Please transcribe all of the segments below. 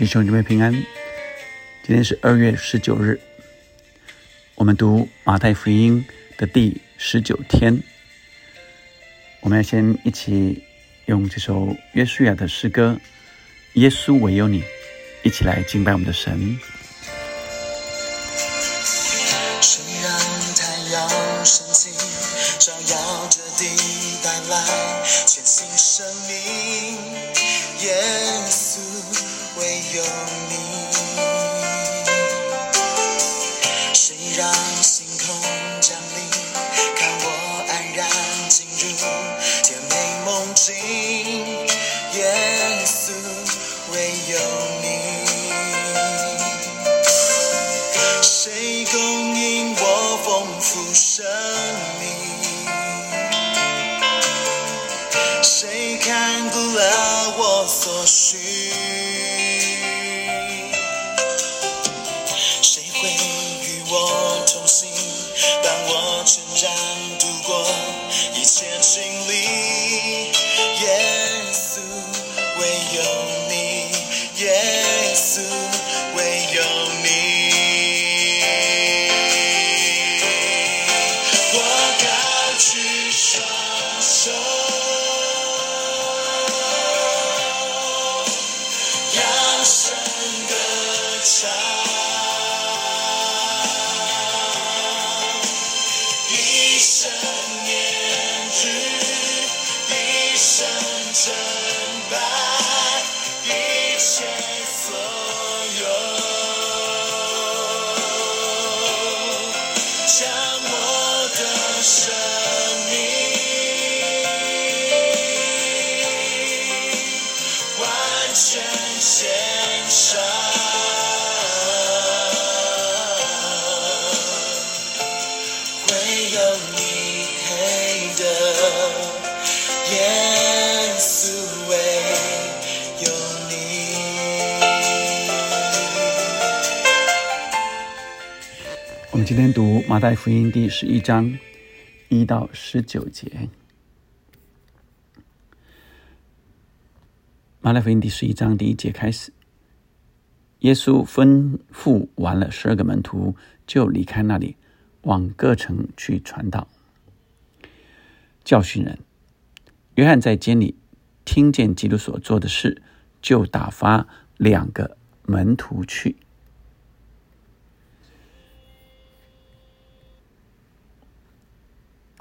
弟兄姊妹平安，今天是二月十九日，我们读马太福音的第十九天。我们要先一起用这首约书亚的诗歌《耶稣唯有你》，一起来敬拜我们的神。耶稣，唯生成败，今天读马太福音第十一章一到十九节。马太福音第十一章第一节开始，耶稣吩咐完了十二个门徒，就离开那里，往各城去传道、教训人。约翰在监里听见基督所做的事，就打发两个门徒去。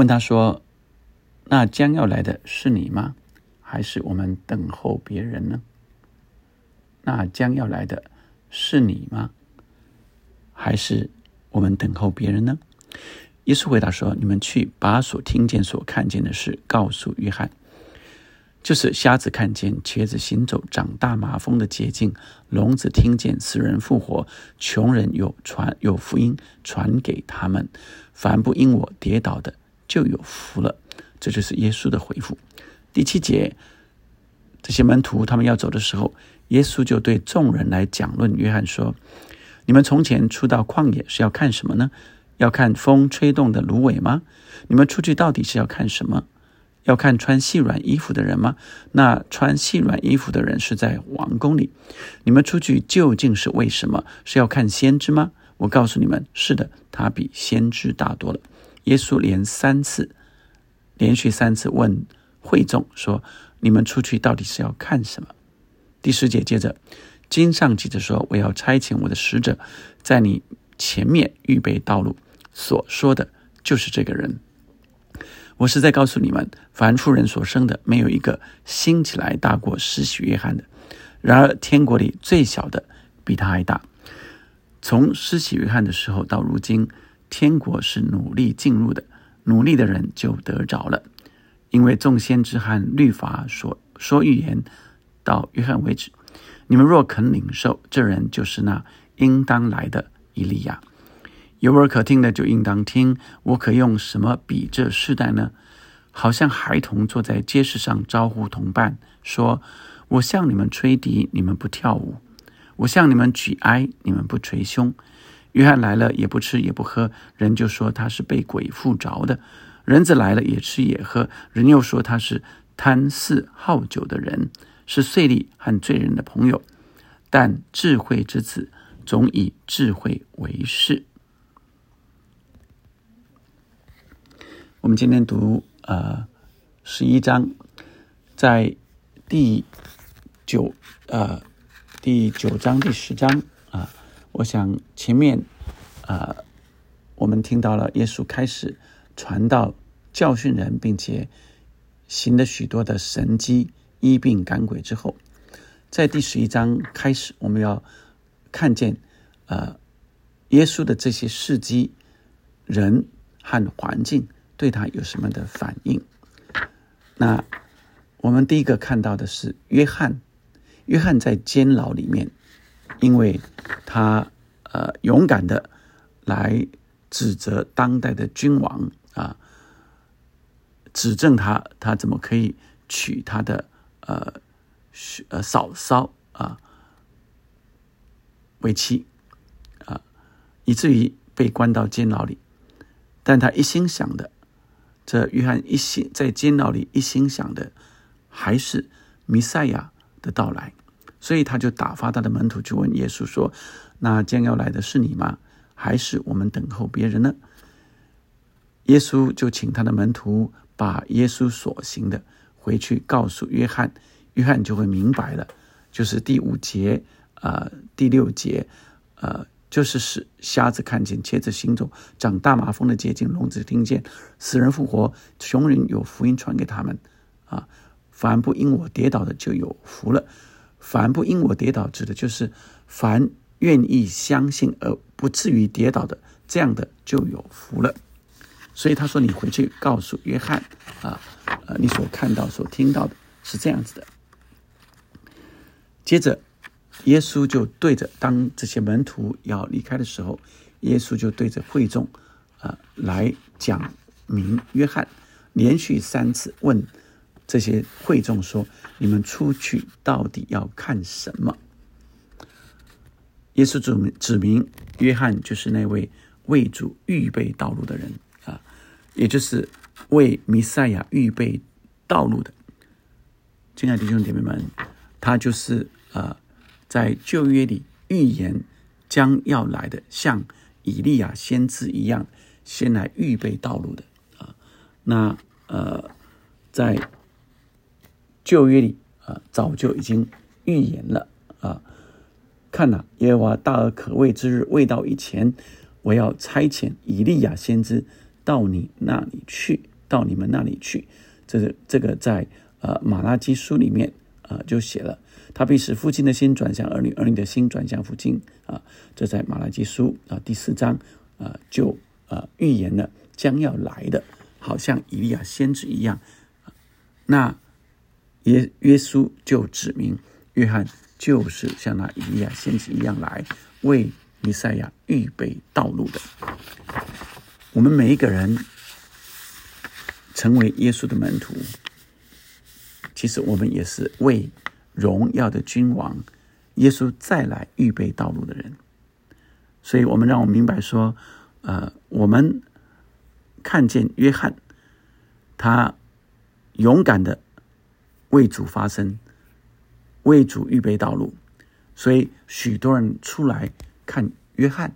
问他说：“那将要来的是你吗？还是我们等候别人呢？那将要来的是你吗？还是我们等候别人呢？”耶稣回答说：“你们去把所听见、所看见的事告诉约翰，就是瞎子看见、瘸子行走、长大麻风的捷径，聋子听见、死人复活、穷人有传有福音传给他们。凡不因我跌倒的，就有福了。”这就是耶稣的回复。第七节，这些门徒他们要走的时候，耶稣就对众人来讲论约翰说：“你们从前出到旷野是要看什么呢？要看风吹动的芦苇吗？你们出去到底是要看什么？要看穿细软衣服的人吗？那穿细软衣服的人是在王宫里。你们出去究竟是为什么？是要看先知吗？我告诉你们，是的，他比先知大多了。耶稣连三次，连续三次问会众说：“你们出去到底是要看什么？”第十节接着，经上记着说：“我要差遣我的使者，在你前面预备道路。”所说的就是这个人。我是在告诉你们，凡出人所生的，没有一个兴起来大过施洗约翰的。然而，天国里最小的比他还大。从施洗约翰的时候到如今，天国是努力进入的，努力的人就得着了。因为众先知和律法所说预言到约翰为止。你们若肯领受，这人就是那应当来的以利亚。有耳可听的就应当听。我可用什么比这世代呢？好像孩童坐在街市上招呼同伴，说：“我向你们吹笛，你们不跳舞；我向你们举哀，你们不捶胸。”约翰来了，也不吃也不喝，人就说他是被鬼附着的；人子来了，也吃也喝，人又说他是贪嗜好酒的人，是税吏和罪人的朋友。但智慧之子总以智慧为事。我们今天读呃十一章，在第九呃第九章第十章，我想前面啊我们听到了耶稣开始传道教训人，并且行了许多的神迹医病赶鬼之后，在第十一章开始，我们要看见呃耶稣的这些事迹，人和环境。对他有什么的反应？那我们第一个看到的是约翰。约翰在监牢里面，因为他呃勇敢的来指责当代的君王啊，指证他他怎么可以娶他的呃呃嫂嫂啊为妻啊，以至于被关到监牢里。但他一心想的。这约翰一心在监牢里一心想的还是弥赛亚的到来，所以他就打发他的门徒去问耶稣说：“那将要来的是你吗？还是我们等候别人呢？”耶稣就请他的门徒把耶稣所行的回去告诉约翰，约翰就会明白了。就是第五节，呃，第六节，呃。就是使瞎子看见，瘸子行走，长大麻风的接近，聋子听见，死人复活，穷人有福音传给他们。啊，凡不因我跌倒的就有福了。凡不因我跌倒，指的就是凡愿意相信而不至于跌倒的，这样的就有福了。所以他说：“你回去告诉约翰，啊，呃，你所看到、所听到的是这样子的。”接着。耶稣就对着当这些门徒要离开的时候，耶稣就对着会众，啊，来讲明约翰连续三次问这些会众说：“你们出去到底要看什么？”耶稣指明指明约翰就是那位为主预备道路的人啊，也就是为弥赛亚预备道路的。亲爱的弟兄姐妹们，他就是啊。在旧约里预言将要来的，像以利亚先知一样，先来预备道路的啊。那呃，在旧约里啊，早就已经预言了啊。看呐，耶和华大而可畏之日未到以前，我要差遣以利亚先知到你那里去，到你们那里去。这是这个在呃马拉基书里面啊就写了。他必使父亲的心转向儿女，儿女的心转向父亲啊！这在马拉基书啊第四章啊就啊预言了将要来的，好像以利亚先知一样。那耶耶稣就指明约翰就是像那以利亚先知一样来为弥赛亚预备道路的。我们每一个人成为耶稣的门徒，其实我们也是为。荣耀的君王，耶稣再来预备道路的人，所以我们让我明白说，呃，我们看见约翰，他勇敢的为主发声，为主预备道路，所以许多人出来看约翰，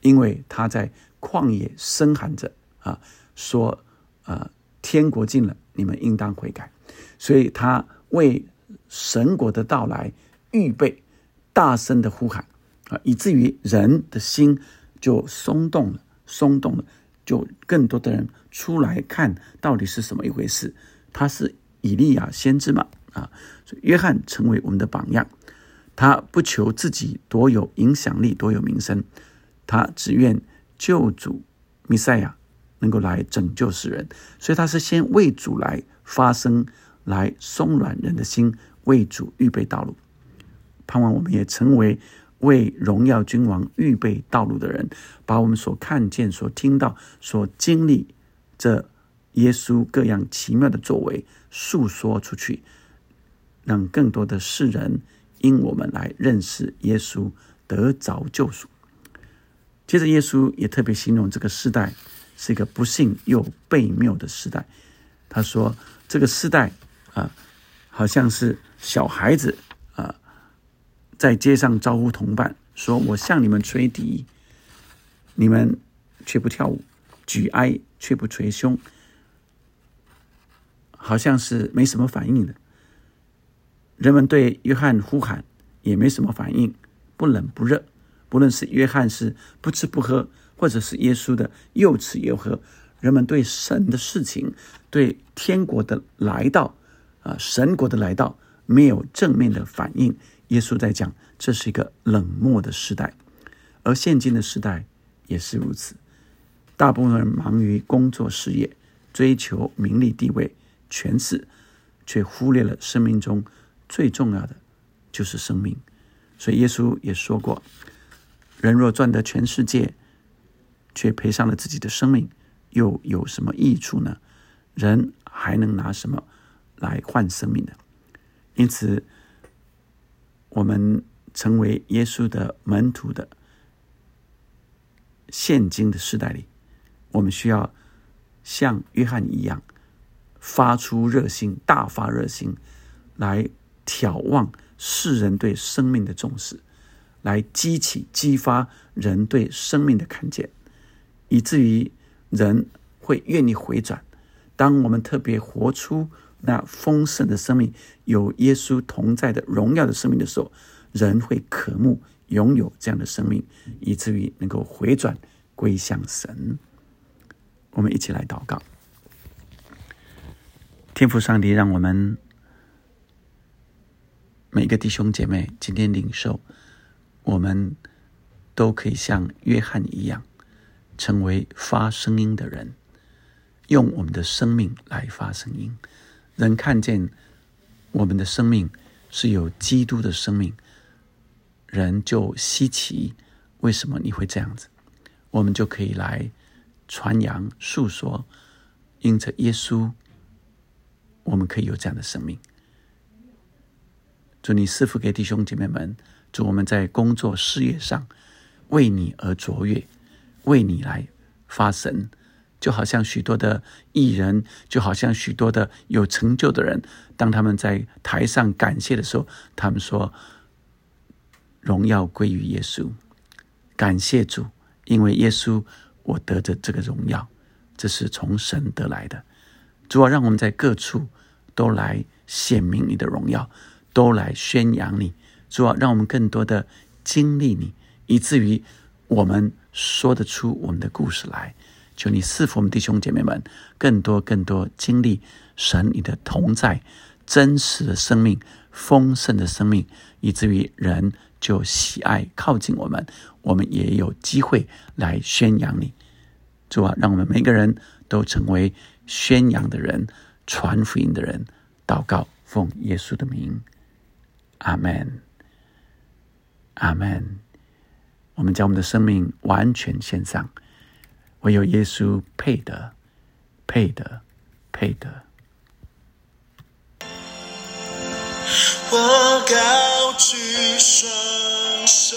因为他在旷野声喊着啊，说啊，天国近了，你们应当悔改，所以他为。神国的到来，预备大声的呼喊啊，以至于人的心就松动了，松动了，就更多的人出来看到底是什么一回事。他是以利亚先知嘛啊，所以约翰成为我们的榜样。他不求自己多有影响力，多有名声，他只愿救主弥赛亚能够来拯救世人。所以他是先为主来发声。来松软人的心，为主预备道路，盼望我们也成为为荣耀君王预备道路的人，把我们所看见、所听到、所经历这耶稣各样奇妙的作为诉说出去，让更多的世人因我们来认识耶稣，得着救赎。接着，耶稣也特别形容这个时代是一个不幸又悖谬的时代。他说：“这个时代。”啊，好像是小孩子啊，在街上招呼同伴，说：“我向你们吹笛，你们却不跳舞；举哀却不捶胸。”好像是没什么反应的。人们对约翰呼喊也没什么反应，不冷不热。不论是约翰是不吃不喝，或者是耶稣的又吃又喝，人们对神的事情、对天国的来到、啊神国的来到，没有正面的反应。耶稣在讲，这是一个冷漠的时代，而现今的时代也是如此。大部分人忙于工作事业，追求名利地位、权势，却忽略了生命中最重要的就是生命。所以耶稣也说过。人若赚得全世界，却赔上了自己的生命，又有什么益处呢？人还能拿什么来换生命呢？因此，我们成为耶稣的门徒的现今的时代里，我们需要像约翰一样，发出热心，大发热心，来眺望世人对生命的重视。来激起、激发人对生命的看见，以至于人会愿意回转。当我们特别活出那丰盛的生命，有耶稣同在的荣耀的生命的时候，人会渴慕拥有这样的生命，以至于能够回转归向神。我们一起来祷告，天父上帝，让我们每个弟兄姐妹今天领受。我们都可以像约翰一样，成为发声音的人，用我们的生命来发声音。人看见我们的生命是有基督的生命，人就稀奇，为什么你会这样子？我们就可以来传扬、诉说，因着耶稣，我们可以有这样的生命。祝你赐福给弟兄姐妹们。祝我们在工作事业上为你而卓越，为你来发神，就好像许多的艺人，就好像许多的有成就的人，当他们在台上感谢的时候，他们说：“荣耀归于耶稣，感谢主，因为耶稣，我得着这个荣耀，这是从神得来的。主要让我们在各处都来显明你的荣耀，都来宣扬你。”主啊，让我们更多的经历你，以至于我们说得出我们的故事来。求你赐福我们弟兄姐妹们，更多更多经历神你的同在，真实的生命，丰盛的生命，以至于人就喜爱靠近我们，我们也有机会来宣扬你。主啊，让我们每个人都成为宣扬的人，传福音的人。祷告，奉耶稣的名，阿门。阿门。我们将我们的生命完全献上，唯有耶稣配得，配得，配得。我高举双手，